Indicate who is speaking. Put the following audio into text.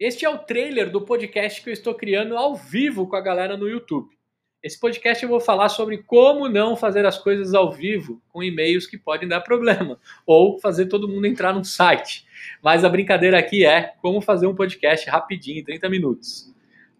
Speaker 1: Este é o trailer do podcast que eu estou criando ao vivo com a galera no YouTube. Esse podcast eu vou falar sobre como não fazer as coisas ao vivo com e-mails que podem dar problema, ou fazer todo mundo entrar no site. Mas a brincadeira aqui é como fazer um podcast rapidinho, em 30 minutos.